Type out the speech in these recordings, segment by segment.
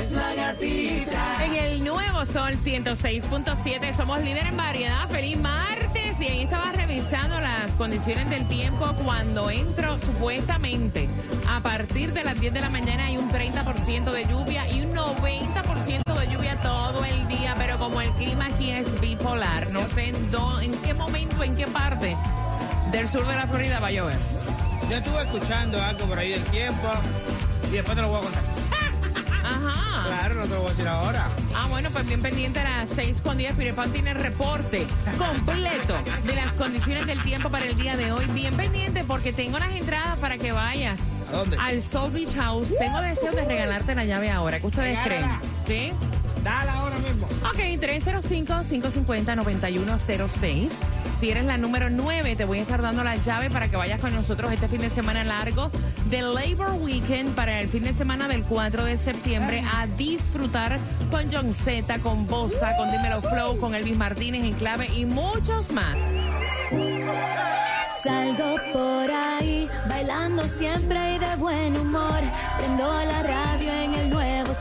Es la gatita. En el nuevo Sol 106.7 somos líder en variedad. Feliz martes. Y ahí estaba revisando las condiciones del tiempo cuando entro supuestamente a partir de las 10 de la mañana hay un 30% de lluvia y un 90% de lluvia todo el día. Pero como el clima aquí es bipolar, no sé en, dó- en qué momento, en qué parte del sur de la Florida va a llover. Yo estuve escuchando algo por ahí del tiempo y después te lo voy a contar. Ajá. Claro, no te lo voy a decir ahora. Ah, bueno, pues bien pendiente a las 6 con 10. Pirepan tiene el reporte completo de las condiciones del tiempo para el día de hoy. Bien pendiente porque tengo las entradas para que vayas ¿A dónde? al Soul Beach House. Tengo deseo de regalarte la llave ahora. ¿Qué ustedes creen? Regálala. ¿Sí? Dale ahora mismo. Ok, 305-550-9106. Si eres la número 9, te voy a estar dando la llave para que vayas con nosotros este fin de semana largo de Labor Weekend para el fin de semana del 4 de septiembre a disfrutar con John Z, con Bosa, con Dímelo Flow, con Elvis Martínez en clave y muchos más. Salgo por ahí, bailando siempre y de buen humor. Prendo la radio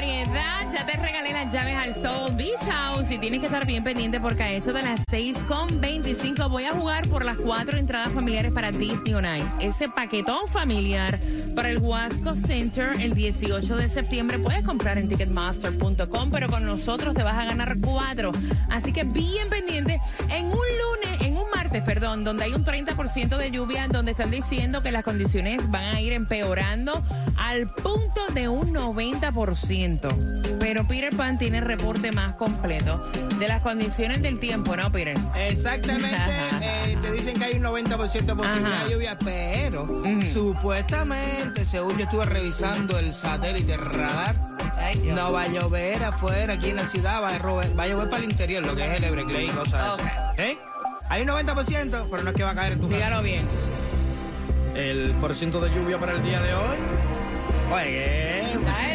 variedad, ya te regalé las llaves al Soul Beach House y tienes que estar bien pendiente porque a eso de las 6 con 25 voy a jugar por las cuatro entradas familiares para Disney on Ice. Ese paquetón familiar para el Wasco Center el 18 de septiembre. Puedes comprar en ticketmaster.com, pero con nosotros te vas a ganar cuatro. Así que bien pendiente en un martes, perdón, donde hay un 30% de lluvia, donde están diciendo que las condiciones van a ir empeorando al punto de un 90%. Pero Peter Pan tiene el reporte más completo de las condiciones del tiempo, ¿no, Peter? Exactamente, eh, te dicen que hay un 90% de posibilidad Ajá. de lluvia, pero supuestamente, según yo estuve revisando el satélite radar, no va a llover afuera aquí en la ciudad, va a, llover, va a llover para el interior, lo que es el Everglades y cosas Ok. así. ¿Eh? Hay un 90%, pero no es que va a caer en tu casa. Dígalo bien. El por ciento de lluvia para el día de hoy. Oye, ¿qué? Dale, dale,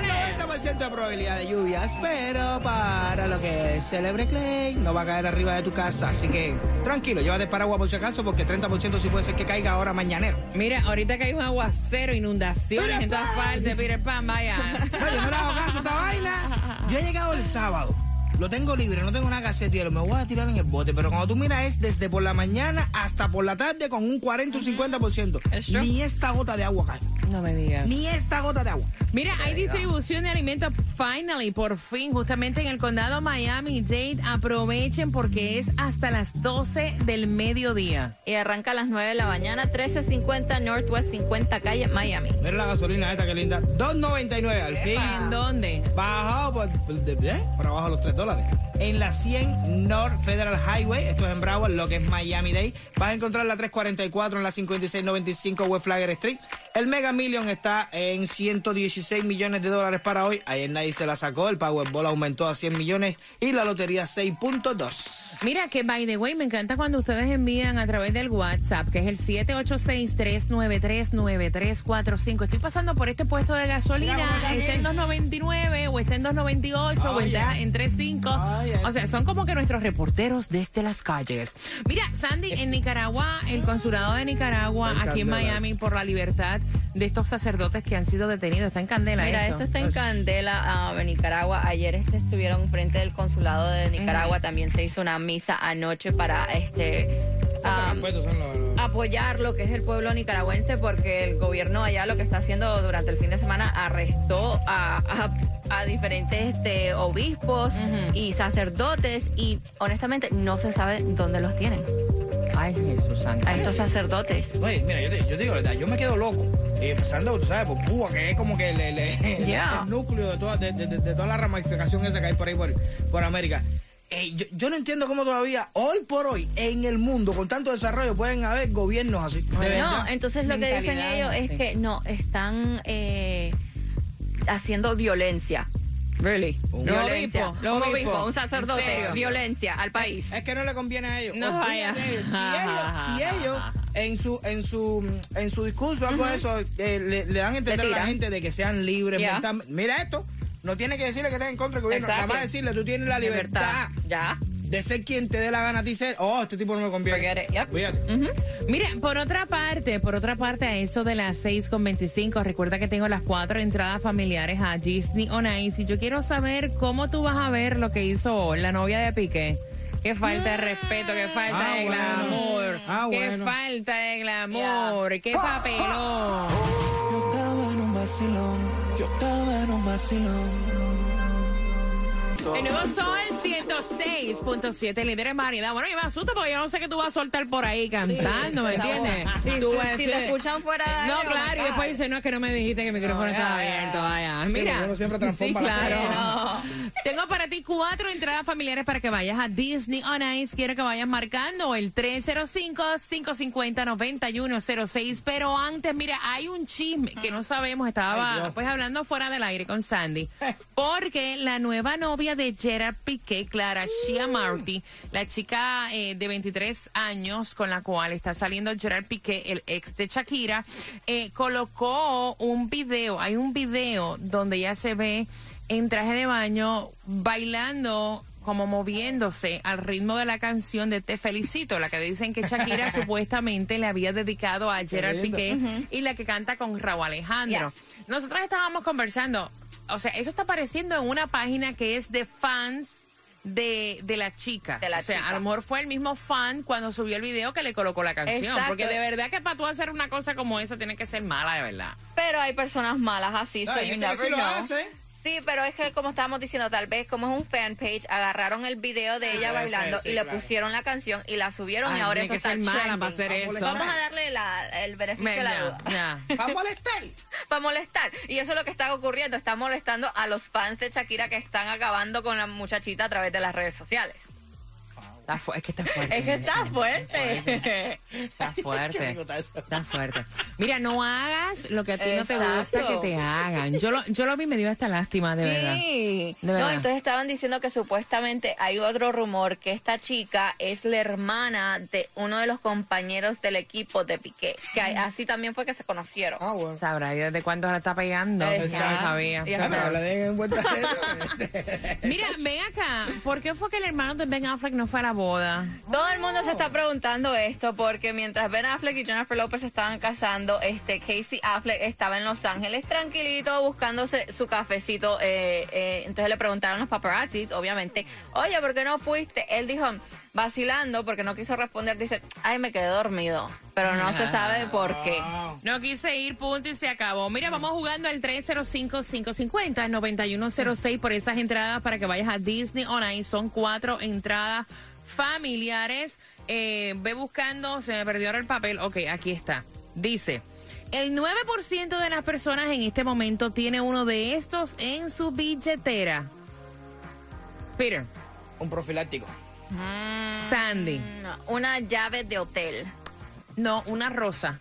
dale, Un 90% de probabilidad de lluvias, pero para lo que es el Everglades no va a caer arriba de tu casa. Así que tranquilo, llévate paraguas por si acaso, porque 30% sí puede ser que caiga ahora mañanero. Mira, ahorita que hay un aguacero, inundaciones Peter en todas partes, Peter Pan, vaya. No, yo no le hago caso a esta vaina. Yo he llegado el sábado. Lo tengo libre, no tengo nada que hacer, tío. Me voy a tirar en el bote. Pero cuando tú miras es desde por la mañana hasta por la tarde con un 40 o un 50%. ¿Es true? Ni esta gota de agua cae. No me digas. Ni esta gota de agua. Mira, hay distribución de alimentos finally, por fin, justamente en el condado Miami-Dade. Aprovechen porque es hasta las 12 del mediodía. y arranca a las 9 de la mañana, 1350 Northwest 50 calle, Miami. Mira la gasolina esta que linda. 2.99 al fin. ¿En dónde? Bajado por, por- de- ¿eh? por abajo los 3 dólares. En la 100 North Federal Highway, esto es en Broward, lo que es Miami Dade. Vas a encontrar la 344 en la 5695 West Flagger Street. El Mega Million está en 116 millones de dólares para hoy. Ayer nadie se la sacó, el Powerball aumentó a 100 millones y la lotería 6.2. Mira que, by the way, me encanta cuando ustedes envían a través del WhatsApp, que es el 786-393-9345. Estoy pasando por este puesto de gasolina, está en 2.99 o está en 2.98 o está en 3.5. O sea, son como que nuestros reporteros desde las calles. Mira, Sandy, en Nicaragua, el consulado de Nicaragua, Está aquí en. Miami, por la libertad de estos sacerdotes que han sido detenidos. Está en candela Mira, esto. esto está en Candela, en Nicaragua. Ayer este, estuvieron frente del consulado de Nicaragua. También se hizo una misa anoche para este los- apoyar lo que es el pueblo nicaragüense porque el gobierno allá lo que está haciendo durante el fin de semana arrestó a, a- a diferentes este, obispos Ujú. y sacerdotes y honestamente no se sabe dónde los tienen Ay, Jesús Santo. a estos sacerdotes. Oye, mira, yo te, yo te digo la verdad, yo me quedo loco Y empezando, tú sabes, por Cuba, que es como que el, el- Yeah. el núcleo de toda, de, de- de- de toda la ramificación esa que hay por ahí, por, por América. Eh, yo, yo no entiendo cómo todavía, hoy por hoy, en el mundo, con tanto desarrollo, pueden haber gobiernos así. De No, verdad. entonces lo que dicen ellos es sí. que no, están eh, haciendo violencia. Really. Un Violencia. obispo, obispos. obispo, un ¿En sacerdote, serio? violencia al país. Es que no le conviene a ellos. No vaya. ellos. Si ellos, si ellos en su en su en su discurso algo de eso eh, le, le dan a entender a la gente de que sean libres. Mentalmente. Mira esto. No tiene que decirle que estén en contra del gobierno. Exacto. Nada más decirle, tú tienes la libertad, Ya. de ser quien te dé la gana a ti ser. Oh, este tipo no me conviene. Yep. Fíjate. Mira, por otra parte, por otra parte, a eso de las 6.25, recuerda que tengo las cuatro entradas familiares a Disney on Ice y yo quiero saber cómo tú vas a ver lo que hizo la novia de Piqué. Qué falta de respeto, qué falta Ah, de bueno. glamour, Ah, qué bueno. falta de glamour, qué papelón. Yo estaba en un vacilón, yo estaba en un vacilón. El nuevo Sol 106.7, líder en variedad. Bueno, yo me asusto porque yo no sé qué tú vas a soltar por ahí cantando, ¿me entiendes? Tú vas a si decir- te escuchan fuera de No, claro, y después dice, no, es que no me dijiste que el micrófono No, estaba ya, ya. abierto, vaya. Mira. porque uno siempre Sí, transforma las claro. cosas. Tengo para ti cuatro entradas familiares para que vayas a Disney on Ice. Quiero que vayas marcando el 305-550-9106. Pero antes, mira, hay un chisme que no sabemos. Estaba pues hablando fuera del aire con Sandy. Porque la nueva novia de Gerard Piqué, Clara Shia Marty, la chica eh, de 23 años con la cual está saliendo Gerard Piqué, el ex de Shakira, eh, colocó un video. Hay un video donde ella se ve en traje de baño bailando como moviéndose al ritmo de la canción de Te Felicito, la que dicen que Shakira supuestamente le había dedicado a Gerard. Piqué y la que canta con Raúl Alejandro. Nosotros estábamos conversando, o sea, eso está apareciendo en una página que es de fans de, de la chica. De la o sea, chica. a lo mejor fue el mismo fan cuando subió el video que le colocó la canción. Exacto. Porque de verdad que para tú hacer una cosa como esa tiene que ser mala, de verdad. Pero hay personas malas así, so Hay you gente que lo know. hace. Sí, pero es que como estábamos diciendo, tal vez como es un fan page, agarraron el video de ella Debe bailando sí, y le claro. pusieron la canción y la subieron y ahora eso que está mala para hacer Vamos a eso. Vamos a darle la- el beneficio de la duda. ya. ¿Va a molestar? Para molestar. Y eso es lo que está ocurriendo. Está molestando a los fans de Shakira que están acabando con la muchachita a través de las redes sociales. Está fu- es que está fuerte. Es que está fuerte. Está fuerte. está fuerte. Mira, no hagas lo que a ti no te gusta que te hagan. Yo lo, yo lo vi y me dio hasta lástima, de verdad. Sí. De No, verdad. entonces estaban diciendo que supuestamente hay otro rumor que esta chica es la hermana de uno de los compañeros del equipo de Piqué. Que hay- así también fue que se conocieron. Ah, bueno. Sabrá Dios desde cuándo la está pegando. Yo Exacto. no sabía. Y Ah, pero ajá. le den en vuelta a eso. Mira, ven acá. ¿Por qué fue que el hermano de Ben Affleck no fue a la Todo el mundo se está preguntando esto porque mientras Ben Affleck y Jennifer López se estaban casando, este Casey Affleck estaba en Los Ángeles tranquilito buscándose su cafecito. eh, eh, entonces le preguntaron los paparazzis, obviamente, oye, ¿por qué no fuiste? Él dijo, vacilando porque no quiso responder, dice, ay, me quedé dormido, pero no se sabe por qué. Wow. No quise ir, punto y se acabó. Mira, vamos jugando al 305-550-9106 por esas entradas para que vayas a Disney On Ice. Son cuatro entradas familiares. Eh, ve buscando, se me perdió ahora el papel. Ok, aquí está. Dice, el 9% de las personas en este momento tiene uno de estos en su billetera. Peter, Un profiláctico. Sandy, No, una llave de hotel. no, una rosa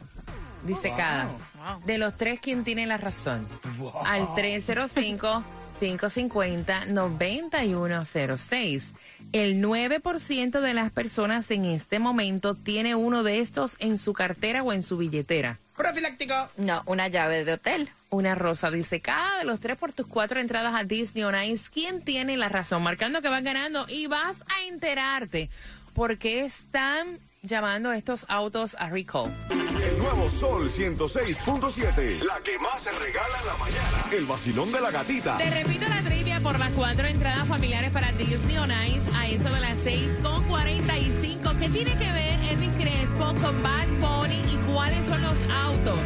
disecada. Wow. Wow. De los tres, ¿quién tiene la razón? Wow. Al 305-550-9106. El 9% de las personas en este momento tiene uno de estos en su cartera o en su billetera. Profiláctico. No, una llave de hotel. Una rosa disecada de los tres por tus cuatro entradas a Disney on Ice. ¿Quién tiene la razón? Marcando que vas ganando y vas a enterarte por qué están llamando estos autos a recall. El nuevo Sol 106.7. La que más se regala en la mañana. El vacilón de la gatita. Te repito la trivia por las cuatro entradas familiares para Disney on Ice a eso de las 6 con 45. ¿Qué tiene que ver Elvis Crespo con Bad Bunny y cuáles son los autos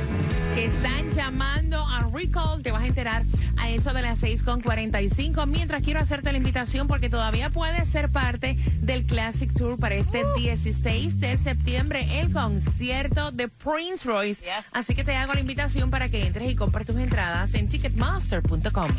que están llamando a recall? Te vas a enterar a eso de las 6 con 45. Mientras quiero hacerte la invitación porque todavía puedes ser parte del Classic Tour para este 16 de septiembre, el concierto de Prince Royce. Yes. Así que te hago la invitación para que entres y compres tus entradas en ticketmaster.com.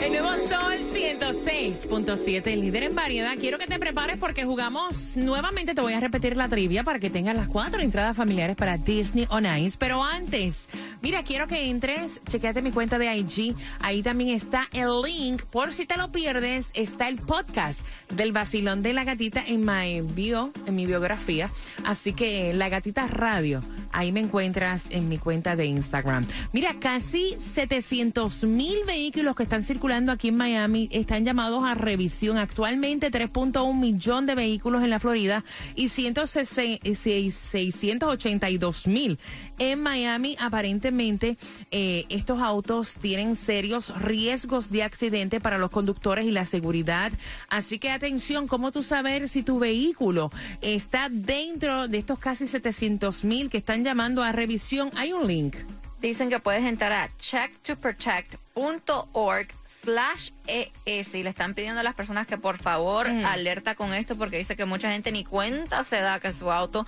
El nuevo Sol 106.7, el líder en variedad. Quiero que te prepares porque jugamos nuevamente. Te voy a repetir la trivia para que tengas las cuatro entradas familiares para Disney on Ice. Pero antes, mira, quiero que entres, chequeate mi cuenta de IG. Ahí también está el link. Por si te lo pierdes, está el podcast del vacilón de la gatita en mi bio, en mi biografía. Así que la gatita radio. Ahí me encuentras en mi cuenta de Instagram. Mira, casi 700 mil vehículos que están circulando aquí en Miami están llamados a revisión. Actualmente 3.1 millón de vehículos en la Florida y 682 mil en Miami. Aparentemente eh, estos autos tienen serios riesgos de accidente para los conductores y la seguridad. Así que atención, ¿cómo tú saber si tu vehículo está dentro de estos casi 700 mil que están llamando a revisión? Hay un link. Dicen que puedes entrar a checktoprotect.org slash ES y le están pidiendo a las personas que por favor Mm. alerta con esto porque dice que mucha gente ni cuenta se da que su auto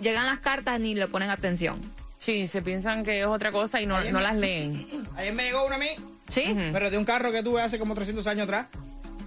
llegan las cartas ni le ponen atención. Sí, se piensan que es otra cosa y no, no las leen. Ayer me llegó una a mí, ¿Sí? pero de un carro que tuve hace como 300 años atrás.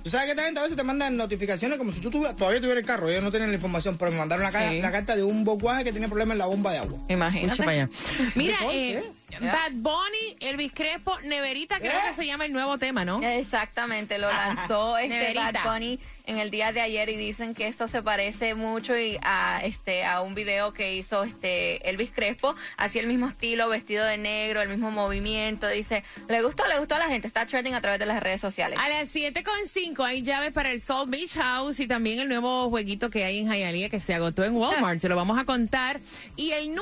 Tú sabes que esta gente a veces te mandan notificaciones como si tú tuvi- todavía tuvieras el carro. Ellos no tienen la información, pero me mandaron la, Sí. la carta de un Volkswagen que tiene problemas en la bomba de agua. Imagínate. Escucha para allá. Mira, eh, ¿sí? Bad Bunny, Elvis Crespo, Neverita, creo ¿Eh? que se llama el nuevo tema, ¿no? Exactamente, lo lanzó este Neverita. Bad Bunny en el día de ayer y dicen que esto se parece mucho y a este a un video que hizo este Elvis Crespo, así el mismo estilo, vestido de negro, el mismo movimiento, dice, le gustó, le gustó a la gente, está trending a través de las redes sociales. A las 7.5 hay llaves para el Salt Beach House y también el nuevo jueguito que hay en Hialeah que se agotó en Walmart. Se lo vamos a contar. Y el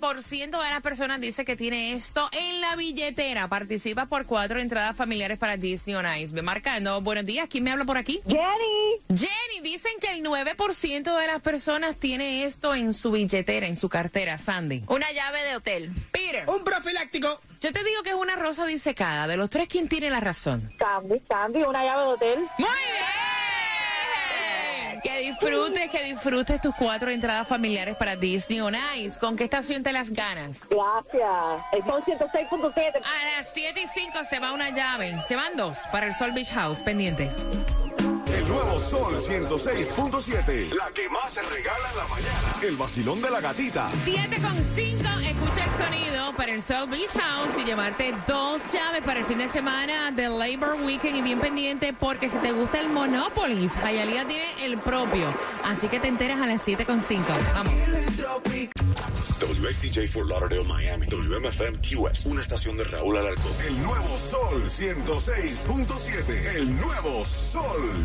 9% de las personas dice que tiene esto en la billetera. Participa por cuatro entradas familiares para Disney on Ice. Ve marcando. Buenos días. ¿Quién me habla por aquí? Jenny, Jenny, dicen que el 9% de las personas tiene esto en su billetera, en su cartera. Sandy. Una llave de hotel. Peter. Un profiláctico. Yo te digo que es una rosa disecada. De los tres, ¿quién tiene la razón? Sandy, Sandy, una llave de hotel. ¡Muy bien! Que disfrutes, que disfrutes tus cuatro entradas familiares para Disney on Ice. ¿Con qué estación te las ganas? Gracias. El Son 106.7. A las 7 y 5 se va una llave. Se van dos para el Sol Beach House, pendiente. El nuevo Sol 106.7. La que más se regala en la mañana. El vacilón de la gatita. 7 con 5, escucha el sonido para el South Beach House y llevarte dos llaves para el fin de semana del Labor Weekend y bien pendiente porque si te gusta el Monopoly, Hialeah tiene el propio. Así que te enteras a las 7 con 5. Vamos. WXTJ for Lauderdale, Miami. WMFM QS. Una estación de Raúl Alarcón. El nuevo Sol 106.7. El nuevo Sol